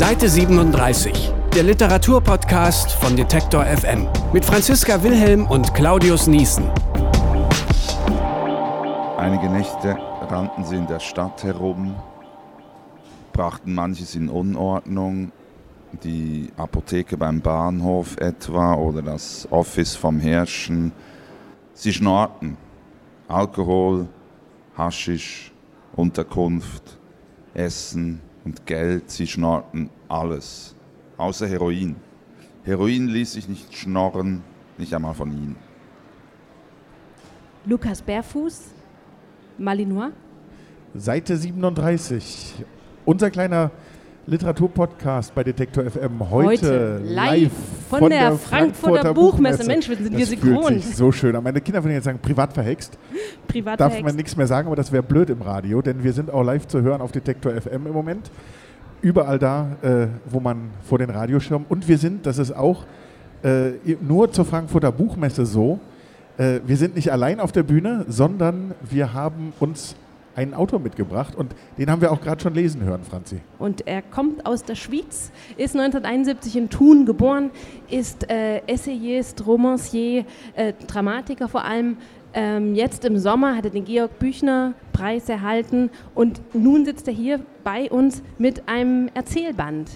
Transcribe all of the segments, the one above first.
Seite 37, der Literaturpodcast von Detektor FM mit Franziska Wilhelm und Claudius Niesen. Einige Nächte rannten sie in der Stadt herum, brachten manches in Unordnung, die Apotheke beim Bahnhof etwa oder das Office vom Herrschen. Sie schnorrten. Alkohol, Haschisch, Unterkunft, Essen und Geld. Sie schnorrten alles, außer Heroin. Heroin ließ sich nicht schnorren, nicht einmal von ihnen. Lukas Bärfuß, Malinois. Seite 37. Unser kleiner Literaturpodcast bei Detektor FM heute, Heute live von der Frankfurter Buchmesse. Mensch, wir sind wir das synchron. Fühlt sich so schön an. Meine Kinder würden jetzt sagen, privat verhext. Privat Darf verhext. man nichts mehr sagen, aber das wäre blöd im Radio, denn wir sind auch live zu hören auf Detektor FM im Moment. Überall da, äh, wo man vor den Radioschirmen. Und wir sind, das ist auch äh, nur zur Frankfurter Buchmesse so, äh, wir sind nicht allein auf der Bühne, sondern wir haben uns einen Autor mitgebracht und den haben wir auch gerade schon lesen hören, Franzi. Und er kommt aus der Schweiz, ist 1971 in Thun geboren, ist äh, Essayist, Romancier, äh, Dramatiker vor allem. Ähm, jetzt im Sommer hat er den Georg Büchner Preis erhalten und nun sitzt er hier bei uns mit einem Erzählband,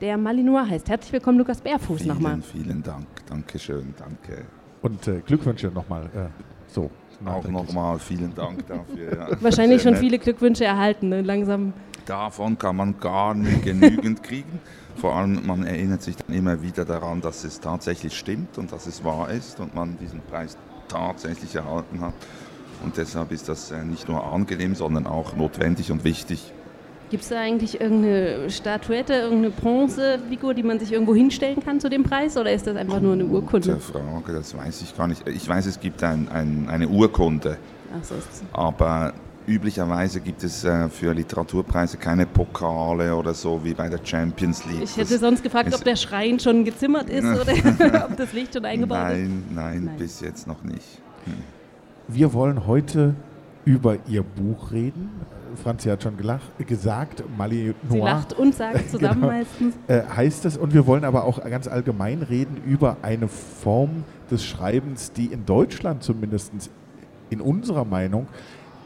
der Malinois heißt. Herzlich willkommen, Lukas Bärfuß Vielen, nochmal. vielen Dank. Dankeschön, danke. Und äh, Glückwünsche nochmal. Äh, so. Auch nochmal vielen Dank dafür. Ja. Wahrscheinlich schon nett. viele Glückwünsche erhalten, ne? langsam. Davon kann man gar nicht genügend kriegen. Vor allem, man erinnert sich dann immer wieder daran, dass es tatsächlich stimmt und dass es wahr ist und man diesen Preis tatsächlich erhalten hat. Und deshalb ist das äh, nicht nur angenehm, sondern auch notwendig und wichtig. Gibt es da eigentlich irgendeine Statuette, irgendeine Bronzefigur, die man sich irgendwo hinstellen kann zu dem Preis oder ist das einfach nur eine Urkunde? Gute Frage, das weiß ich gar nicht. Ich weiß, es gibt ein, ein, eine Urkunde, Ach so aber üblicherweise gibt es äh, für Literaturpreise keine Pokale oder so wie bei der Champions League. Ich hätte Das- sonst gefragt, ob der Schrein schon gezimmert ist oder ob das Licht schon eingebaut ist. Nein, nein, Nein. bis jetzt noch nicht. Wir wollen heute über ihr Buch reden. Franzi hat schon gelach, gesagt, Mali Sie Noir lacht und sagt zusammen Genau. meistens. äh, heißt es. Und wir wollen aber auch ganz allgemein reden über eine Form des Schreibens, die in Deutschland zumindest in unserer Meinung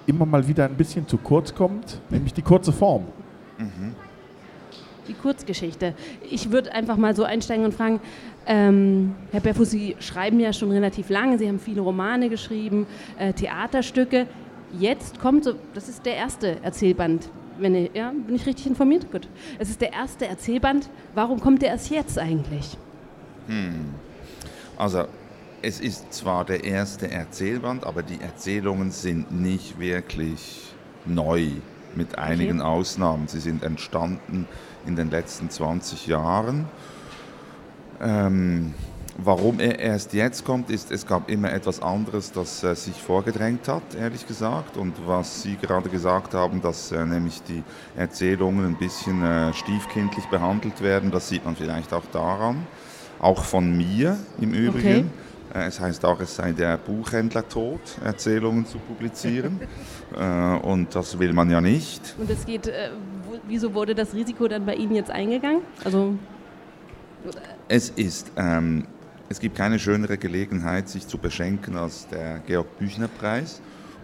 immer mal wieder ein bisschen zu kurz kommt, nämlich die kurze Form. Die Kurzgeschichte. Ich würde einfach mal so einsteigen und fragen, ähm, Herr Berfuß, Sie schreiben ja schon relativ lange, Sie haben viele Romane geschrieben, äh, Theaterstücke. Jetzt kommt so, das ist der erste Erzählband. Wenn ich, ja, bin ich richtig informiert? Gut. Es ist der erste Erzählband. Warum kommt der erst jetzt eigentlich? Also, es ist zwar der erste Erzählband, aber die Erzählungen sind nicht wirklich neu, mit einigen Ausnahmen. Sie sind entstanden in den letzten 20 Jahren. Ähm, warum er erst jetzt kommt, ist, es gab immer etwas anderes, das äh, sich vorgedrängt hat, ehrlich gesagt. Und was Sie gerade gesagt haben, dass äh, nämlich die Erzählungen ein bisschen äh, stiefkindlich behandelt werden, das sieht man vielleicht auch daran. Auch von mir im Übrigen. Äh, Es heißt auch, es sei der Buchhändler tot, Erzählungen zu publizieren. äh, und das will man ja nicht. Und es geht, äh, wieso wurde das Risiko dann bei Ihnen jetzt eingegangen? Also, Es ist, ähm, es gibt keine schönere Gelegenheit, sich zu beschenken als der Georg Büchner Preis.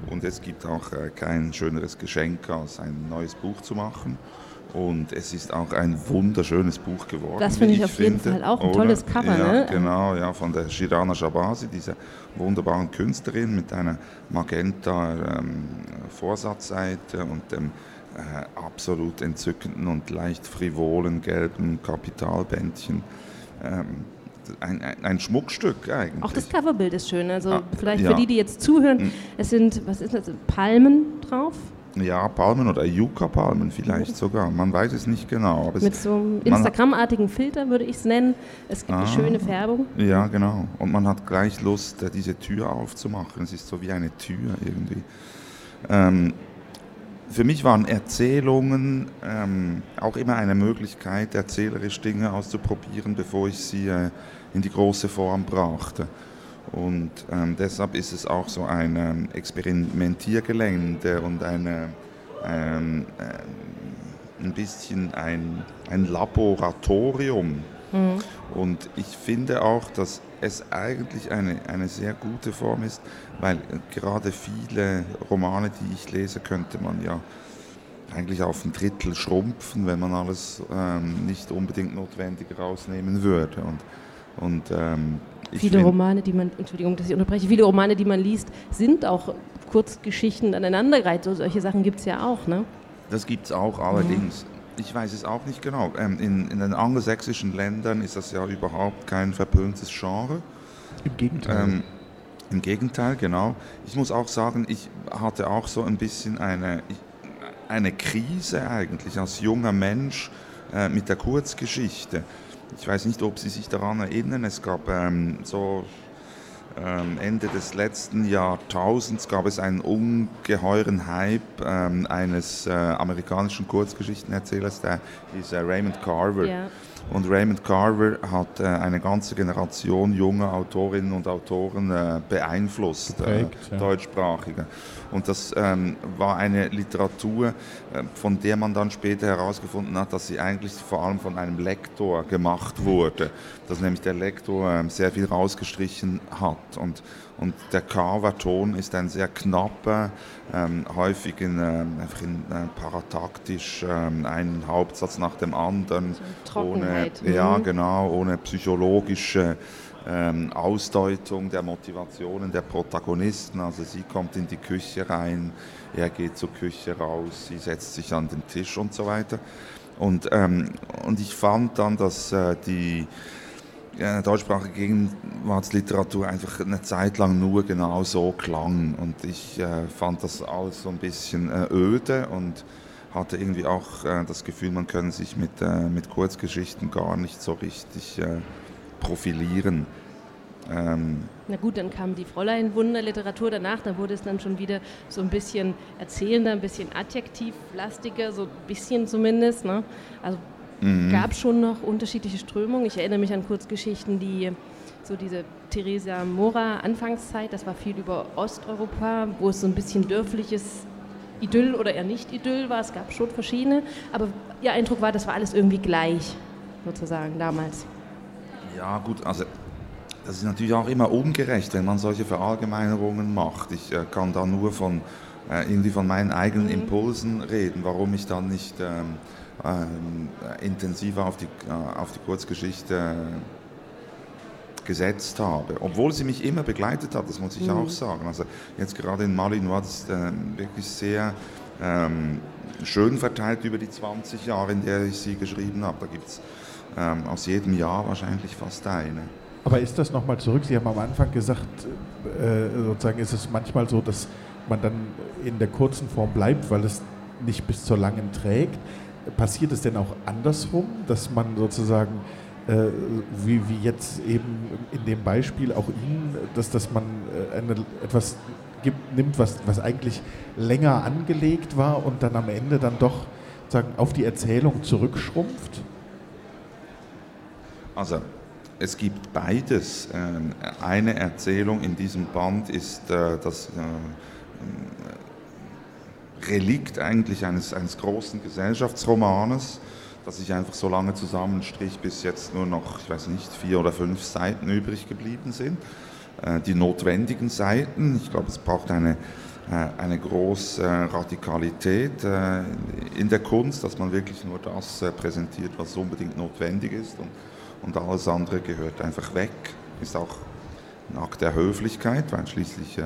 Und es gibt auch äh, kein schöneres Geschenk, als ein neues Buch zu machen. Und es ist auch ein wunderschönes Buch geworden. Das finde wie ich auf jeden finde, Fall auch ein oder? tolles Cover, ja, ne? Genau, ja, von der Shirana Shabasi, dieser wunderbaren Künstlerin mit einer magenta ähm, Vorsatzseite und dem äh, absolut entzückenden und leicht frivolen gelben Kapitalbändchen. Ähm, ein, ein, ein Schmuckstück eigentlich. auch das Coverbild ist schön. Also, Ah, vielleicht ja. für die, die jetzt zuhören, Mhm. es sind, was ist das, Palmen drauf? Ja, Palmen oder Yucca-Palmen vielleicht sogar. Man weiß es nicht genau. Mit so einem Instagram-artigen Filter würde ich es nennen. Es gibt eine Ah. schöne Färbung. Ja, genau. Und man hat gleich Lust, äh, diese Tür aufzumachen. Es ist so wie eine Tür irgendwie. Ähm, für mich waren Erzählungen ähm, auch immer eine Möglichkeit, erzählerisch Dinge auszuprobieren, bevor ich sie äh, in die große Form brachte. Und ähm, deshalb ist es auch so ein ähm, Experimentiergelände und eine, ähm, ähm, ein bisschen ein, ein Laboratorium. Mhm. Und ich finde auch, dass es eigentlich eine, eine sehr gute Form ist, weil gerade viele Romane, die ich lese, könnte man ja eigentlich auf ein Drittel schrumpfen, wenn man alles ähm, nicht unbedingt notwendig rausnehmen würde. Und, und ähm, viele Romane, die man, Entschuldigung, dass ich unterbreche, viele Romane, die man liest, sind auch Kurzgeschichten aneinandergereiht. So, solche Sachen gibt es ja auch, ne? Das gibt es auch, allerdings. Mhm. Ich weiß es auch nicht genau. Ähm, in, in den angelsächsischen Ländern ist das ja überhaupt kein verpöntes Genre. Im Gegenteil. Ähm, Im Gegenteil, genau. Ich muss auch sagen, ich hatte auch so ein bisschen eine, eine Krise eigentlich als junger Mensch äh, mit der Kurzgeschichte. Ich weiß nicht, ob Sie sich daran erinnern, es gab ähm, so ähm, Ende des letzten Jahrtausends gab es einen ungeheuren Hype ähm, eines äh, amerikanischen Kurzgeschichtenerzählers, der hieß äh, Raymond Carver. Ja. Und Raymond Carver hat äh, eine ganze Generation junger Autorinnen und Autoren äh, beeinflusst, äh, ja. deutschsprachige. Und das ähm, war eine Literatur, äh, von der man dann später herausgefunden hat, dass sie eigentlich vor allem von einem Lektor gemacht wurde. Dass nämlich der Lektor ähm, sehr viel rausgestrichen hat. Und, und der Carver-Ton ist ein sehr knapper, ähm, häufig in, ähm, einfach in äh, parataktisch ähm, einen Hauptsatz nach dem anderen. So ohne, ja, mhm. genau, ohne psychologische ähm, Ausdeutung der Motivationen der Protagonisten. Also sie kommt in die Küche rein, er geht zur Küche raus, sie setzt sich an den Tisch und so weiter. Und, ähm, und ich fand dann, dass äh, die äh, deutschsprachige Gegenwartsliteratur einfach eine Zeit lang nur genau so klang. Und ich äh, fand das alles so ein bisschen äh, öde und hatte irgendwie auch äh, das Gefühl, man könne sich mit, äh, mit Kurzgeschichten gar nicht so richtig äh, profilieren. Ähm Na gut, dann kam die Fräulein-Wunderliteratur danach, da wurde es dann schon wieder so ein bisschen erzählender, ein bisschen adjektivlastiger, so ein bisschen zumindest. Ne? Also mhm. gab schon noch unterschiedliche Strömungen. Ich erinnere mich an Kurzgeschichten, die so diese Theresa Mora Anfangszeit, das war viel über Osteuropa, wo es so ein bisschen dörfliches Idyll oder eher nicht Idyll war. Es gab schon verschiedene, aber ihr Eindruck war, das war alles irgendwie gleich, sozusagen damals. Ja, gut, also das ist natürlich auch immer ungerecht, wenn man solche Verallgemeinerungen macht. Ich äh, kann da nur von, äh, irgendwie von meinen eigenen Impulsen reden, warum ich dann nicht ähm, äh, intensiver auf die, äh, auf die Kurzgeschichte gesetzt habe. Obwohl sie mich immer begleitet hat, das muss ich mhm. auch sagen. Also jetzt gerade in Mali war das äh, wirklich sehr ähm, schön verteilt über die 20 Jahre, in der ich sie geschrieben habe. Da gibt es ähm, aus jedem Jahr wahrscheinlich fast eine. Aber ist das nochmal zurück? Sie haben am Anfang gesagt, äh, sozusagen ist es manchmal so, dass man dann in der kurzen Form bleibt, weil es nicht bis zur langen trägt. Passiert es denn auch andersrum, dass man sozusagen, äh, wie, wie jetzt eben in dem Beispiel auch Ihnen, dass, dass man äh, eine, etwas gibt, nimmt, was, was eigentlich länger angelegt war und dann am Ende dann doch sagen, auf die Erzählung zurückschrumpft? Also es gibt beides. Ähm, eine Erzählung in diesem Band ist äh, das äh, Relikt eigentlich eines, eines großen Gesellschaftsromanes, das sich einfach so lange zusammenstrich, bis jetzt nur noch, ich weiß nicht, vier oder fünf Seiten übrig geblieben sind. Äh, die notwendigen Seiten, ich glaube, es braucht eine, eine große Radikalität in der Kunst, dass man wirklich nur das präsentiert, was unbedingt notwendig ist. Und und alles andere gehört einfach weg. Ist auch ein Akt der Höflichkeit, weil schließlich äh,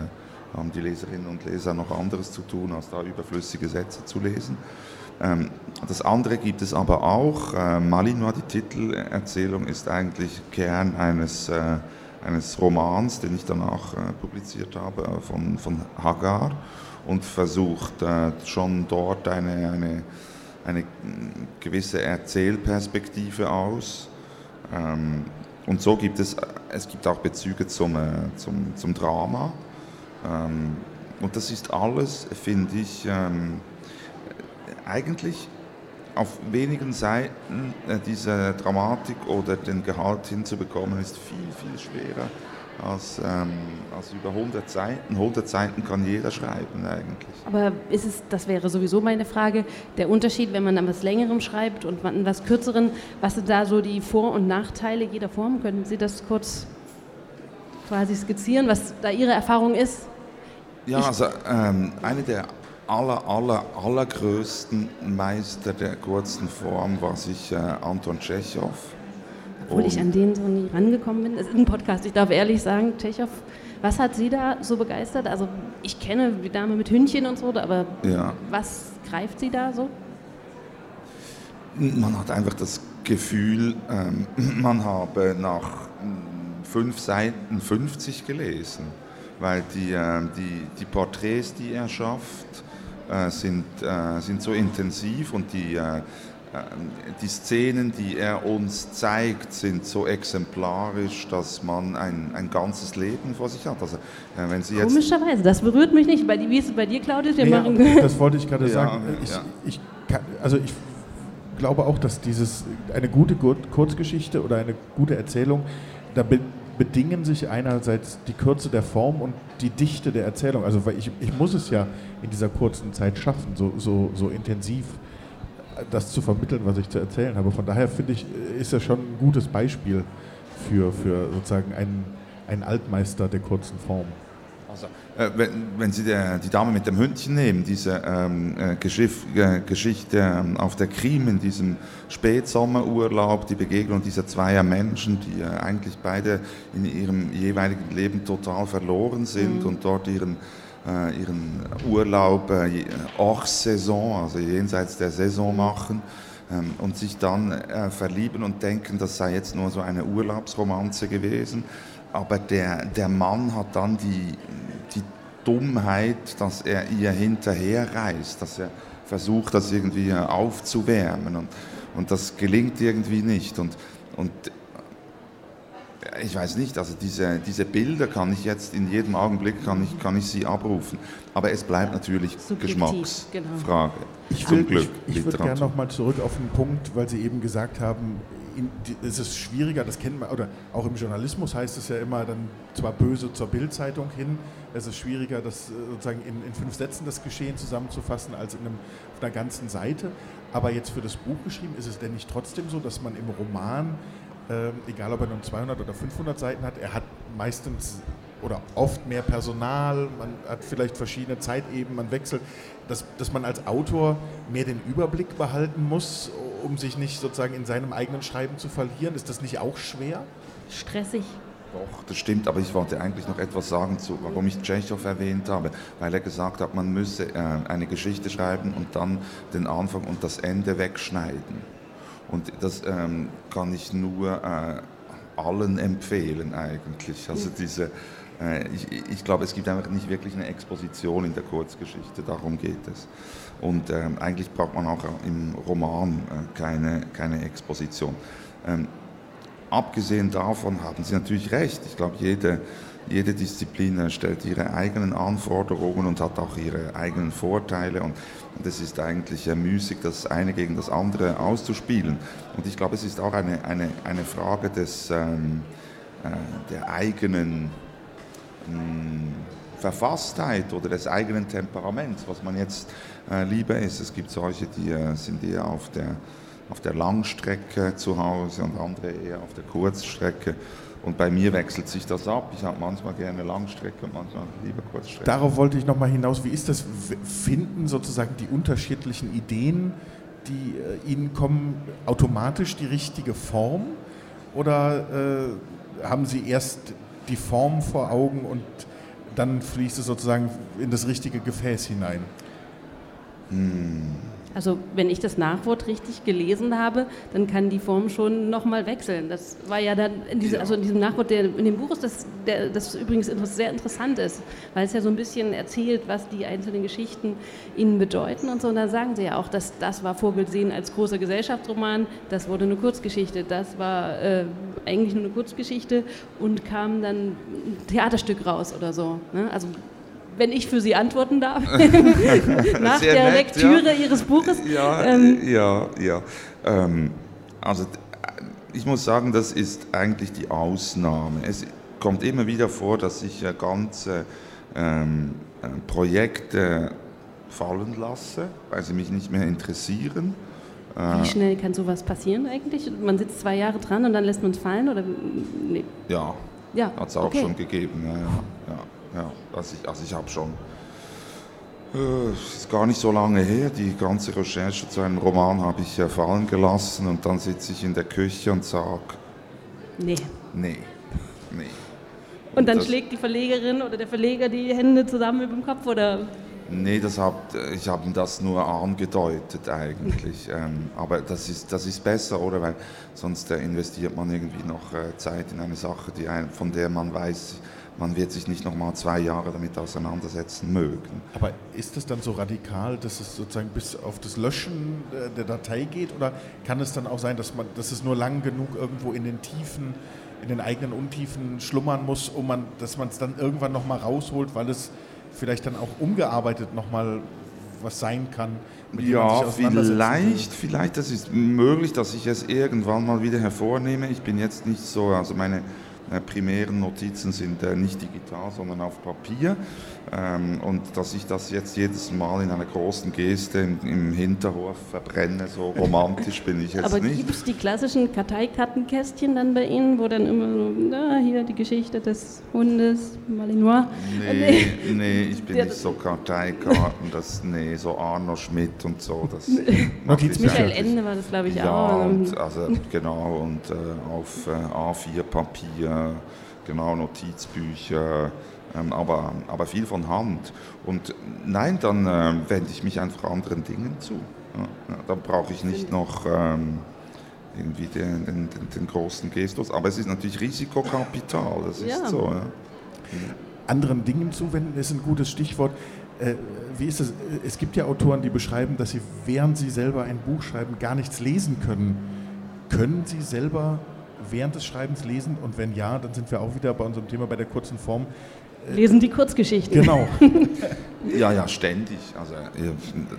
haben die Leserinnen und Leser noch anderes zu tun, als da überflüssige Sätze zu lesen. Ähm, das andere gibt es aber auch. Äh, Malinois, die Titelerzählung, ist eigentlich Kern eines, äh, eines Romans, den ich danach äh, publiziert habe, äh, von, von Hagar und versucht schon dort eine, eine, eine gewisse Erzählperspektive aus ähm, und so gibt es, es gibt auch Bezüge zum, zum, zum Drama. Ähm, und das ist alles, finde ich, ähm, eigentlich auf wenigen Seiten äh, diese Dramatik oder den Gehalt hinzubekommen, ist viel, viel schwerer als, ähm, als über 100 Seiten. 100 Seiten kann jeder schreiben eigentlich. Aber ist es, das wäre sowieso meine Frage, der Unterschied, wenn man an was Längerem schreibt und an was Kürzeren, was sind da so die Vor- und Nachteile jeder Form? Können Sie das kurz quasi skizzieren, was da Ihre Erfahrung ist? Ja, also ähm, eine der aller, aller, allergrößten Meister der kurzen Form war sicher Anton Tschechow. Obwohl ich an den so nie rangekommen bin. Es ist ein Podcast, ich darf ehrlich sagen, Tschechow, was hat Sie da so begeistert? Also ich kenne die Dame mit Hündchen und so, aber Ja. was greift Sie da so? Man hat einfach das Gefühl, ähm, man habe nach fünf Seiten 50 gelesen, weil die, äh, die, die Porträts, die er schafft, äh, sind, äh, sind so intensiv und die, äh, die Szenen, die er uns zeigt, sind so exemplarisch, dass man ein, ein ganzes Leben vor sich hat. Also, äh, wenn Sie jetzt Komischerweise, das berührt mich nicht. Bei, die- wie ist es bei dir, Claudius? Wir Ja, machen das wollte ich gerade Ja, sagen. Ich, ja. ich kann, also ich glaube auch, dass dieses eine gute Kur- Kurzgeschichte oder eine gute Erzählung, da bedingen sich einerseits die Kürze der Form und die Dichte der Erzählung. Also weil ich, ich muss es ja in dieser kurzen Zeit schaffen, so, so, so intensiv das zu vermitteln, was ich zu erzählen habe. Von daher finde ich, ist das schon ein gutes Beispiel für, für sozusagen einen, einen Altmeister der kurzen Form. Äh, wenn, wenn Sie der, die Dame mit dem Hündchen nehmen, diese ähm, äh, Geschiff, äh, Geschichte ähm, auf der Krim in diesem Spätsommerurlaub, die Begegnung dieser zweier Menschen, die äh, eigentlich beide in ihrem jeweiligen Leben total verloren sind und dort ihren, äh, ihren Urlaub äh, hors Saison, also jenseits der Saison machen ähm, und sich dann äh, verlieben und denken, das sei jetzt nur so eine Urlaubsromanze gewesen. Aber der, der Mann hat dann die, die Dummheit, dass er ihr hinterherreist, dass er versucht, das irgendwie aufzuwärmen. Und, und das gelingt irgendwie nicht. Und, und ich weiß nicht, also diese, diese Bilder kann ich jetzt in jedem Augenblick kann ich, kann ich sie abrufen. Aber es bleibt natürlich Subjektiv, Geschmacksfrage. Ich Zum will, Glück. ich, ich würde gerne nochmal zurück auf den Punkt, weil Sie eben gesagt haben, die, es ist schwieriger, das kennen wir, oder auch im Journalismus heißt es ja immer dann zwar böse zur Bildzeitung hin, es ist schwieriger, das äh, sozusagen in, in fünf Sätzen das Geschehen zusammenzufassen als in einem, auf einer ganzen Seite. Aber jetzt für das Buch geschrieben, ist es denn nicht trotzdem so, dass man im Roman, ähm, egal ob er nun 200 oder 500 Seiten hat, er hat meistens oder oft mehr Personal, man hat vielleicht verschiedene Zeitebenen, man wechselt, dass, dass man als Autor mehr den Überblick behalten muss, um sich nicht sozusagen in seinem eigenen Schreiben zu verlieren. Ist das nicht auch schwer? Stressig. Doch, das stimmt, aber ich wollte eigentlich noch etwas sagen, zu, warum ich Tschechow erwähnt habe, weil er gesagt hat, man müsse äh, eine Geschichte schreiben und dann den Anfang und das Ende wegschneiden. Und das ähm, kann ich nur äh, allen empfehlen eigentlich. Also diese, äh, ich, ich glaube, es gibt einfach nicht wirklich eine Exposition in der Kurzgeschichte, darum geht es. Und ähm, eigentlich braucht man auch im Roman äh, keine, keine Exposition. Ähm, abgesehen davon haben Sie natürlich recht. Ich glaube, jede, jede Disziplin äh, stellt ihre eigenen Anforderungen und hat auch ihre eigenen Vorteile. Und, es ist eigentlich äh, müßig, das eine gegen das andere auszuspielen. Und ich glaube, es ist auch eine, eine, eine Frage des, ähm, äh, der eigenen Verfasstheit oder des eigenen Temperaments, was man jetzt äh, lieber ist. Es gibt solche, die äh, sind eher auf der, auf der Langstrecke zu Hause und andere eher auf der Kurzstrecke. Und bei mir wechselt sich das ab. Ich habe manchmal gerne Langstrecke und manchmal lieber Kurzstrecke. Darauf wollte ich nochmal hinaus. Wie ist das? Finden sozusagen die unterschiedlichen Ideen, die äh, Ihnen kommen, automatisch die richtige Form? Oder äh, haben Sie erst die Form vor Augen und dann fließt es sozusagen in das richtige Gefäß hinein? Also wenn ich das Nachwort richtig gelesen habe, dann kann die Form schon nochmal wechseln. Das war ja dann in, diese, also in diesem Nachwort, der in dem Buch ist, das, der, das übrigens sehr interessant ist, weil es ja so ein bisschen erzählt, was die einzelnen Geschichten ihnen bedeuten und so. Und da sagen sie ja auch, dass das war vorgesehen als großer Gesellschaftsroman, das wurde eine Kurzgeschichte, das war äh, eigentlich nur eine Kurzgeschichte und kam dann ein Theaterstück raus oder so. Ne? Also wenn ich für Sie antworten darf, nach Sehr der nett, Lektüre ja. Ihres Buches. Ja, Ähm, ja, ja. Ähm, also ich muss sagen, das ist eigentlich die Ausnahme. Es, kommt immer wieder vor, dass ich äh, ganze ähm, äh, Projekte fallen lasse, weil sie mich nicht mehr interessieren. Wie schnell kann sowas passieren eigentlich? Man sitzt zwei Jahre dran und dann lässt man es fallen? Oder? Nee. Ja, Ja, hat es auch okay. schon gegeben. Ja, ja, ja. Also ich, also ich habe schon, äh, es ist gar nicht so lange her, die ganze Recherche zu einem Roman habe ich äh, fallen gelassen und dann sitze ich in der Küche und sage, Nee. nee, nee. Und dann das- schlägt die Verlegerin oder der Verleger die Hände zusammen über dem Kopf? Oder? Nee, das hab, ich habe ihm das nur angedeutet eigentlich. ähm, aber das ist, das ist besser, oder? Weil sonst äh, investiert man irgendwie noch äh, Zeit in eine Sache, die ein, von der man weiß, man wird sich nicht noch mal zwei Jahre damit auseinandersetzen mögen. Aber ist es dann so radikal, dass es sozusagen bis auf das Löschen äh, der Datei geht? Oder kann es dann auch sein, dass, man, dass es nur lang genug irgendwo in den Tiefen, in den eigenen Untiefen schlummern muss, um man, dass man es dann irgendwann nochmal rausholt, weil es vielleicht dann auch umgearbeitet nochmal was sein kann? Ja, vielleicht, vielleicht, das ist möglich, dass ich es irgendwann mal wieder hervornehme. Ich bin jetzt nicht so, also meine primären Notizen sind äh, nicht digital, sondern auf Papier. Ähm, und dass ich das jetzt jedes Mal in einer großen Geste im, Hinterhof verbrenne, so romantisch bin ich jetzt Aber nicht. gibt es die klassischen Karteikartenkästchen dann bei Ihnen, wo dann immer so, na, hier die Geschichte des Hundes, Malinois? Nee, nee, ich bin nicht so Karteikarten, das, nee, so Arno Schmidt und so, das. Michael. Ende war das, glaube ich, Ja, auch. und, also genau, und äh, auf äh, A4-Papier, genau, Notizbücher, ähm, aber, aber viel von Hand. Und nein, dann äh, wende ich mich einfach anderen Dingen zu. Ja, dann brauche ich nicht noch ähm, irgendwie den, den, den, den großen Gestus. Aber es ist natürlich Risikokapital, das ist Ja. so. Ja. anderen Dingen zuwenden, ist ein gutes Stichwort. Äh, wie ist es? Es gibt ja Autoren, die beschreiben, dass sie, während sie selber ein Buch schreiben, gar nichts lesen können. Können Sie selber während des Schreibens lesen? Und wenn ja, dann sind wir auch wieder bei unserem Thema bei der kurzen Form. Lesen die Kurzgeschichten. Genau. Ja, ja, ständig. Also äh,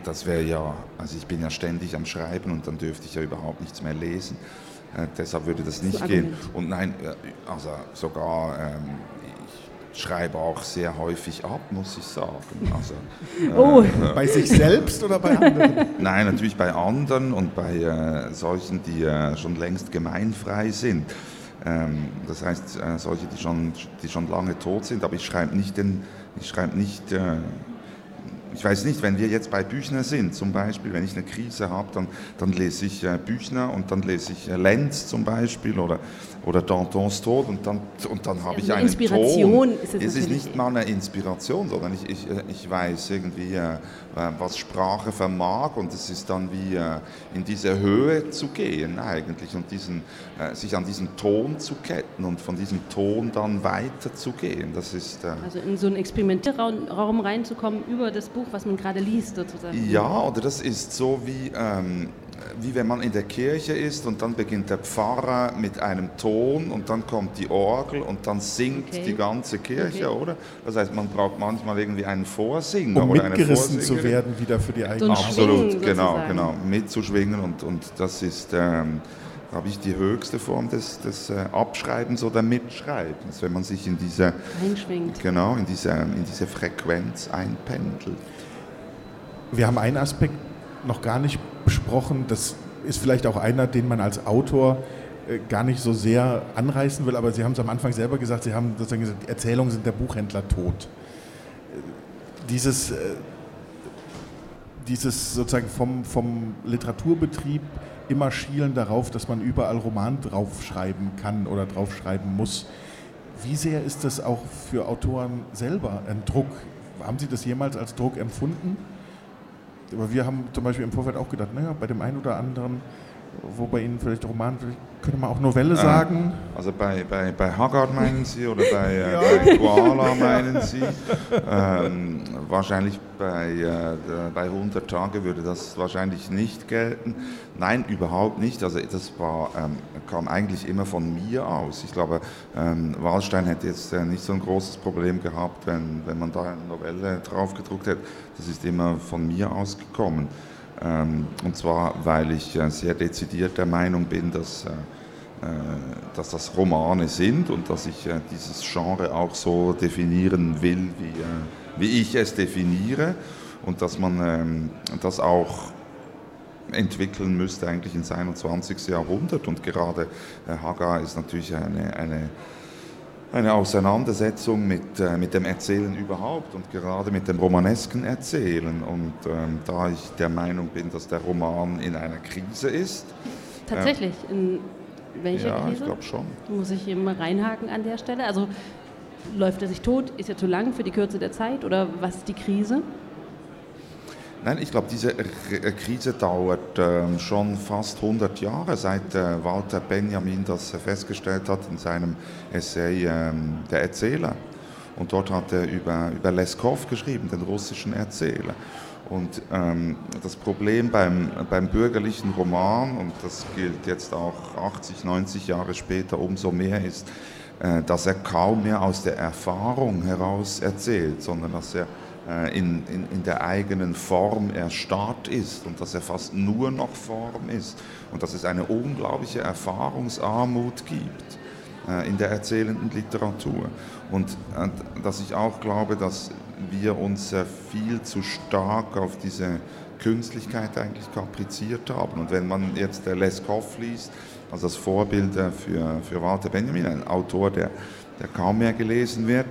das wäre ja, also ich bin ja ständig am Schreiben und dann dürfte ich ja überhaupt nichts mehr lesen. Äh, deshalb würde das nicht ein gehen. Und nein, äh, also sogar ähm, schreibe auch sehr häufig ab, muss ich sagen. Also, Oh, bei sich selbst oder bei anderen? Nein, natürlich bei anderen und bei äh, solchen, die äh, schon längst gemeinfrei sind. Ähm, das heißt, äh, solche, die schon, die schon lange tot sind, aber ich schreibe nicht, den, ich schreibe nicht äh, ich weiß nicht, wenn wir jetzt bei Büchner sind, zum Beispiel, wenn ich eine Krise habe, dann, dann lese ich äh, Büchner und dann lese ich äh, Lenz zum Beispiel oder, oder Dantons Tod und dann, und dann habe Also ich eine Inspiration Ton. ist es es ist nicht mal eine Inspiration, sondern ich, ich, äh, ich weiß irgendwie, äh, äh, was Sprache vermag und es ist dann wie äh, in diese Höhe zu gehen eigentlich und diesen, sich an diesen Ton zu ketten und von diesem Ton dann weiter zu gehen. Das ist... Also in so einen Experimentierraum Raum reinzukommen über das Buch, was man gerade liest, sozusagen. Ja, oder das ist so wie, ähm, wie wenn man in der Kirche ist und dann beginnt der Pfarrer mit einem Ton und dann kommt die Orgel und dann singt Okay. die ganze Kirche, Okay. oder? Das heißt, man braucht manchmal irgendwie einen Vorsinger Um oder eine mitgerissen zu Vorsingerin. werden wieder für die eigene So. Absolut, genau, sozusagen. genau. Mitzuschwingen und, und das ist, ähm, glaube ich, die höchste Form des, des äh, Abschreibens oder Mitschreibens, wenn man sich in diese, Einschwingt. genau, in diese, in diese Frequenz einpendelt. Wir haben einen Aspekt noch gar nicht besprochen. Das ist vielleicht auch einer, den man als Autor äh, gar nicht so sehr anreißen will, aber Sie haben es am Anfang selber gesagt, Sie haben sozusagen gesagt, die Erzählungen sind der Buchhändler tot. Äh, Dieses, dieses sozusagen vom, vom Literaturbetrieb immer schielen darauf, dass man überall Roman draufschreiben kann oder draufschreiben muss. Wie sehr ist das auch für Autoren selber ein Druck? Haben Sie das jemals als Druck empfunden? Aber wir haben zum Beispiel im Vorfeld auch gedacht, naja, bei dem einen oder anderen, wo bei Ihnen vielleicht Roman, könnte man auch Novelle sagen. Also bei, bei, bei Haggard meinen Sie oder bei, äh, Ja. bei Koala meinen Sie? Ähm, wahrscheinlich bei, äh, bei 100 Tage würde das wahrscheinlich nicht gelten. Nein, überhaupt nicht. Also das war, ähm, kam eigentlich immer von mir aus. Ich glaube, ähm, Wallstein hätte jetzt äh, nicht so ein großes Problem gehabt, wenn, wenn man da eine Novelle draufgedruckt hätte. Das ist immer von mir ausgekommen. Ähm, und zwar, weil ich äh, sehr dezidiert der Meinung bin, dass äh, dass das Romane sind und dass ich dieses Genre auch so definieren will, wie, wie ich es definiere und dass man ähm, das auch entwickeln müsste eigentlich ins 21. Jahrhundert und gerade Haga ist natürlich eine, eine eine Auseinandersetzung mit, äh, mit dem Erzählen überhaupt und gerade mit dem romanesken Erzählen. Und ähm, da ich der Meinung bin, dass der Roman in einer Krise ist. Tatsächlich, in welcher ja, Krise? ich glaube schon. Muss ich eben reinhaken an der Stelle? Also läuft er sich tot? Ist er zu lang für die Kürze der Zeit? Oder was ist die Krise? Nein, ich glaube, diese Krise dauert äh, schon fast 100 Jahre, seit äh, Walter Benjamin das festgestellt hat in seinem Essay äh, Der Erzähler. Und dort hat er über, über Leskov geschrieben, den russischen Erzähler. Und ähm, das Problem beim, beim bürgerlichen Roman, und das gilt jetzt auch 80, 90 Jahre später umso mehr, ist, äh, dass er kaum mehr aus der Erfahrung heraus erzählt, sondern dass er äh, in, in, in der eigenen Form erstarrt ist und dass er fast nur noch Form ist und dass es eine unglaubliche Erfahrungsarmut gibt äh, in der erzählenden Literatur. Und äh, dass ich auch glaube, dass wir uns viel zu stark auf diese Künstlichkeit eigentlich kapriziert haben. Und wenn man jetzt Leskov liest, also das Vorbild für, für Walter Benjamin, ein Autor, der, der kaum mehr gelesen wird,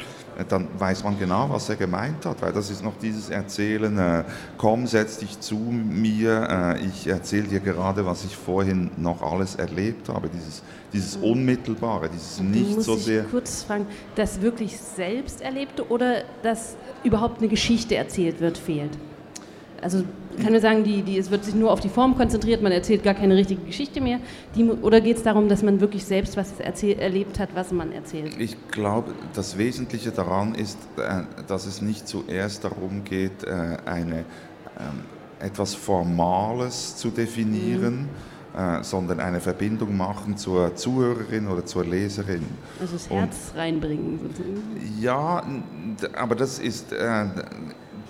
dann weiß man genau, was er gemeint hat, weil das ist noch dieses Erzählen, äh, komm, setz dich zu mir, äh, ich erzähle dir gerade, was ich vorhin noch alles erlebt habe, dieses, dieses mhm. Unmittelbare, dieses nicht so sehr... Ich kurz fragen, das wirklich selbst Erlebte oder dass überhaupt eine Geschichte erzählt wird, fehlt? Also kann man sagen, die, die, es wird sich nur auf die Form konzentriert, man erzählt gar keine richtige Geschichte mehr? Die, oder geht es darum, dass man wirklich selbst was erzähl, erlebt hat, was man erzählt? Ich glaube, das Wesentliche daran ist, äh, dass es nicht zuerst darum geht, äh, eine, ähm, etwas Formales zu definieren. Mhm. Äh, sondern eine Verbindung machen zur Zuhörerin oder zur Leserin. Also das Herz Und, reinbringen. Sozusagen. Ja, aber das ist äh,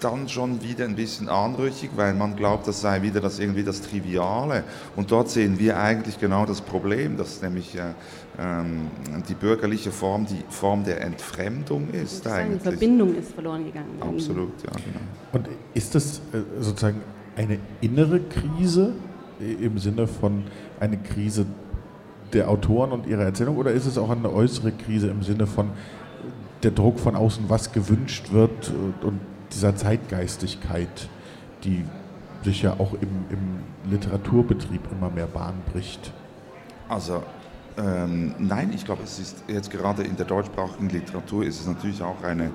dann schon wieder ein bisschen anrüchig, weil man glaubt, das sei wieder das irgendwie das Triviale. Und dort sehen wir eigentlich genau das Problem, dass nämlich äh, ähm, die bürgerliche Form die Form der Entfremdung ist. Eigentlich. Die Verbindung ist verloren gegangen. Absolut, ja, genau. Und ist das äh, sozusagen eine innere Krise im Sinne von eine Krise der Autoren und ihrer Erzählung oder ist es auch eine äußere Krise im Sinne von der Druck von außen, was gewünscht wird und dieser Zeitgeistigkeit, die sich ja auch im, im Literaturbetrieb immer mehr Bahn bricht? Also ähm, nein, ich glaube, es ist jetzt gerade in der deutschsprachigen Literatur ist es natürlich auch eine,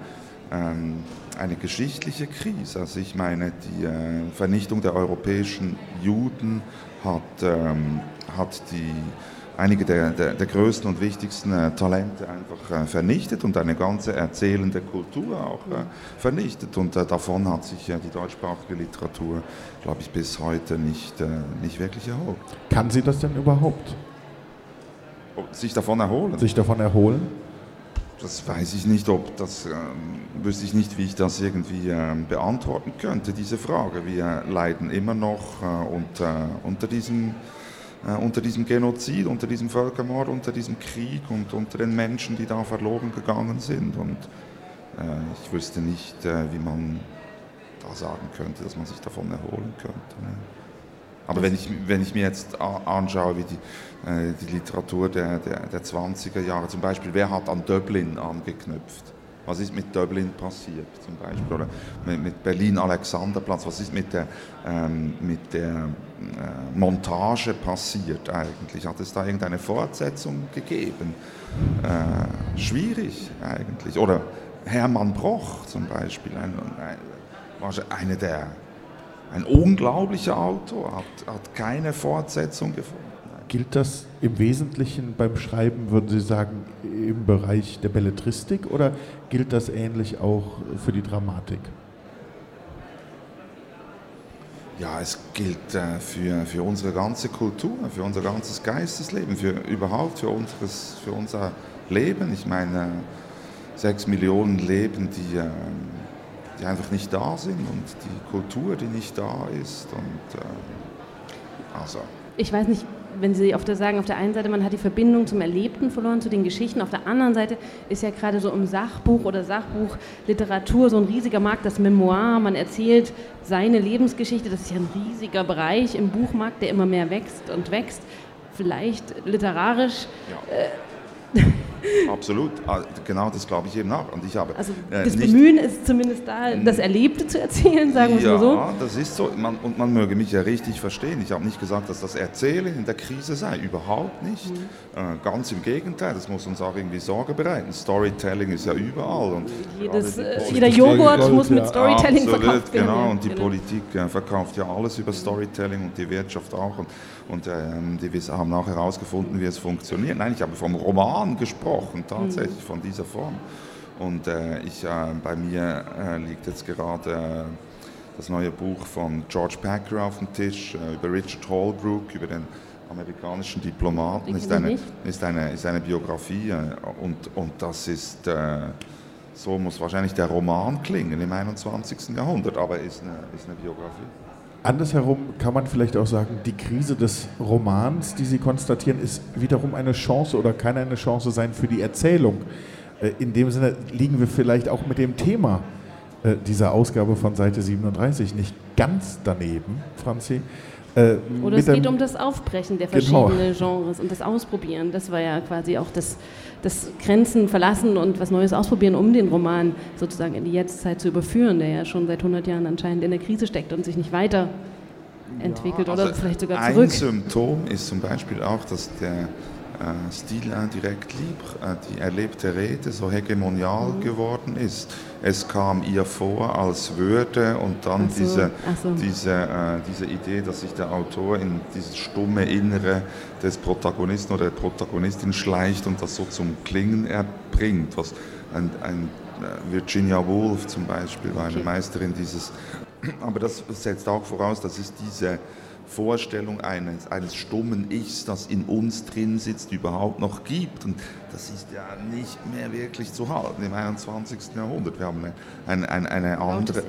ähm, eine geschichtliche Krise. Also ich meine, die äh, Vernichtung der europäischen Juden hat, ähm, hat die einige der, der, der, größten und wichtigsten äh, Talente einfach äh, vernichtet und eine ganze erzählende Kultur auch äh, vernichtet. Und äh, davon hat sich die deutschsprachige Literatur, glaube ich, bis heute nicht, äh, nicht wirklich erholt. Kann sie das denn überhaupt? Sich davon erholen? Sich davon erholen? Das weiß ich nicht, ob das ähm, wüsste ich nicht, wie ich das irgendwie ähm, beantworten könnte, diese Frage. Wir leiden immer noch äh, unter, unter diesem unter diesem Genozid, unter diesem Völkermord, unter diesem Krieg und unter den Menschen, die da verloren gegangen sind. Und äh, ich wüsste nicht, äh, wie man da sagen könnte, dass man sich davon erholen könnte. Ne? Aber wenn ich, wenn ich mir jetzt anschaue, wie die, äh, die Literatur der, der, der 20er Jahre, zum Beispiel, wer hat an Dublin angeknüpft? Was ist mit Dublin passiert zum Beispiel? Oder mit Berlin-Alexanderplatz? Was ist mit der, ähm, mit der äh, Montage passiert eigentlich? Hat es da irgendeine Fortsetzung gegeben? Äh, schwierig eigentlich. Oder Hermann Broch zum Beispiel, ein, ein, eine der, ein unglaublicher Autor, hat, hat keine Fortsetzung gefunden. Gilt das im Wesentlichen beim Schreiben, würden Sie sagen, im Bereich der Belletristik oder gilt das ähnlich auch für die Dramatik? Ja, es gilt äh, für, für unsere ganze Kultur, für unser ganzes Geistesleben, für überhaupt für, unseres, für unser Leben. Ich meine, sechs Millionen Leben, die, äh, die einfach nicht da sind und die Kultur, die nicht da ist. Und, äh, also. Ich weiß nicht, wenn Sie auf der sagen, auf der einen Seite, man hat die Verbindung zum Erlebten verloren, zu den Geschichten, auf der anderen Seite ist ja gerade so im Sachbuch oder Sachbuchliteratur so ein riesiger Markt, das Memoir, man erzählt seine Lebensgeschichte, das ist ja ein riesiger Bereich im Buchmarkt, der immer mehr wächst und wächst, vielleicht literarisch. Ja. Äh, Absolut, ah, genau das glaube ich eben auch. Und ich habe, also äh, das äh, Bemühen ist zumindest da, das Erlebte zu erzählen, sagen wir ja, mal so. Ja, das ist so. Man, und man möge mich ja richtig verstehen. Ich habe nicht gesagt, dass das Erzählen in der Krise sei. Überhaupt nicht. Mhm. Äh, ganz im Gegenteil, das muss uns auch irgendwie Sorge bereiten. Storytelling ist ja überall. Und Jedes, äh, jeder Joghurt Gold, muss mit Storytelling absolut, verkauft werden. Genau, und die genau. Politik äh, verkauft ja alles über Storytelling und die Wirtschaft auch. Und, und ähm, die haben auch herausgefunden, wie es funktioniert. Nein, ich habe vom Roman gesprochen, tatsächlich von dieser Form. Und äh, ich, äh, bei mir äh, liegt jetzt gerade äh, das neue Buch von George Packer auf dem Tisch äh, über Richard Holbrooke, über den amerikanischen Diplomaten. Ist eine, ist, eine, ist eine Biografie äh, und, und das ist, so muss wahrscheinlich der Roman klingen im 21. Jahrhundert, aber ist eine, ist eine Biografie. Andersherum kann man vielleicht auch sagen, die Krise des Romans, die Sie konstatieren, ist wiederum eine Chance oder kann eine Chance sein für die Erzählung. Äh, in dem Sinne liegen wir vielleicht auch mit dem Thema äh, dieser Ausgabe von Seite 37 nicht ganz daneben, Franzi. Äh, Oder es geht um das Aufbrechen der genau. verschiedenen genau. Genres und das Ausprobieren. Das war ja quasi auch das, das Grenzen verlassen und was Neues ausprobieren, um den Roman sozusagen in die Jetztzeit zu überführen, der ja schon seit 100 Jahren anscheinend in der Krise steckt und sich nicht weiterentwickelt ja, also oder vielleicht sogar zurück. Ein Symptom ist zum Beispiel auch, dass der Stil indirekt libre, äh, die erlebte Rede so hegemonial mhm. geworden ist. Es kam ihr vor als Würde und dann so, diese, so. diese, äh, diese Idee, dass sich der Autor in dieses stumme Innere des Protagonisten oder der Protagonistin schleicht und das so zum Klingen erbringt. Was ein, ein äh, Virginia Woolf zum Beispiel war eine okay. Meisterin dieses, aber das setzt auch voraus, dass es diese Vorstellung eines, eines stummen Ichs, das in uns drin sitzt, überhaupt noch gibt. Und das ist ja nicht mehr wirklich zu halten im 21. Jahrhundert. Wir haben eine, eine, eine andere...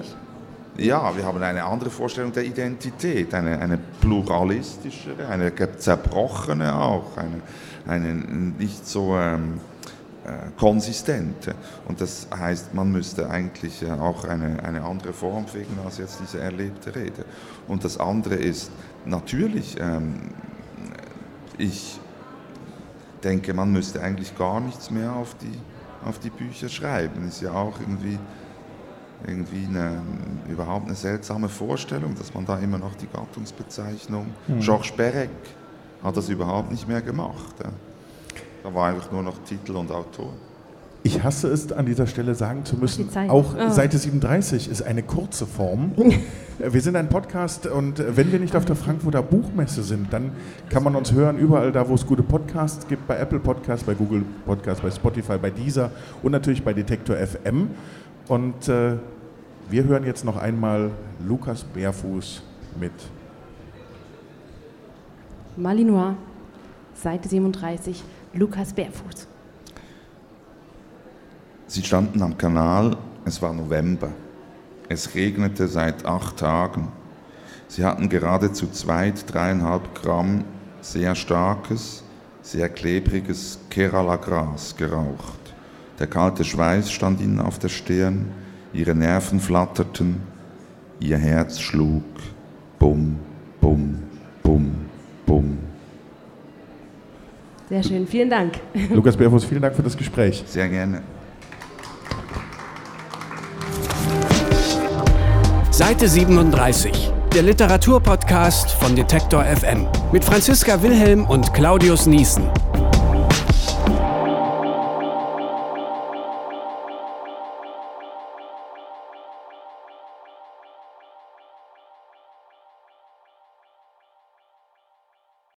Ja, wir haben eine andere Vorstellung der Identität, eine, eine pluralistischere, eine zerbrochene auch, eine, eine nicht so... Ähm, äh, konsistente. Und das heißt, man müsste eigentlich äh, auch eine, eine andere Form finden als jetzt diese erlebte Rede. Und das andere ist natürlich, ähm, ich denke, man müsste eigentlich gar nichts mehr auf die, auf die Bücher schreiben. Ist ja auch irgendwie, irgendwie eine, überhaupt eine seltsame Vorstellung, dass man da immer noch die Gattungsbezeichnung. Mhm. Georges Perec hat das überhaupt nicht mehr gemacht. Ja. Da war einfach nur noch Titel und Autor. Ich hasse es, an dieser Stelle sagen zu müssen, auch oh. Seite 37 ist eine kurze Form. wir sind ein Podcast und wenn wir nicht auf der Frankfurter Buchmesse sind, dann kann man uns hören überall da, wo es gute Podcasts gibt, bei Apple Podcasts, bei Google Podcasts, bei Spotify, bei Deezer und natürlich bei Detektor FM. Und äh, wir hören jetzt noch einmal Lukas Bärfuß mit Malinois, Seite 37. Lukas Bärfuß. Sie standen am Kanal, es war November. Es regnete seit acht Tagen. Sie hatten gerade zu zweit dreieinhalb Gramm sehr starkes, sehr klebriges Kerala-Gras geraucht. Der kalte Schweiß stand ihnen auf der Stirn, ihre Nerven flatterten, ihr Herz schlug. Bum, bum, bum, bum. Sehr schön, vielen Dank. Lukas Bärfuß, vielen Dank für das Gespräch. Sehr gerne. Seite 37, der Literaturpodcast von Detektor FM mit Franziska Wilhelm und Claudius Niesen.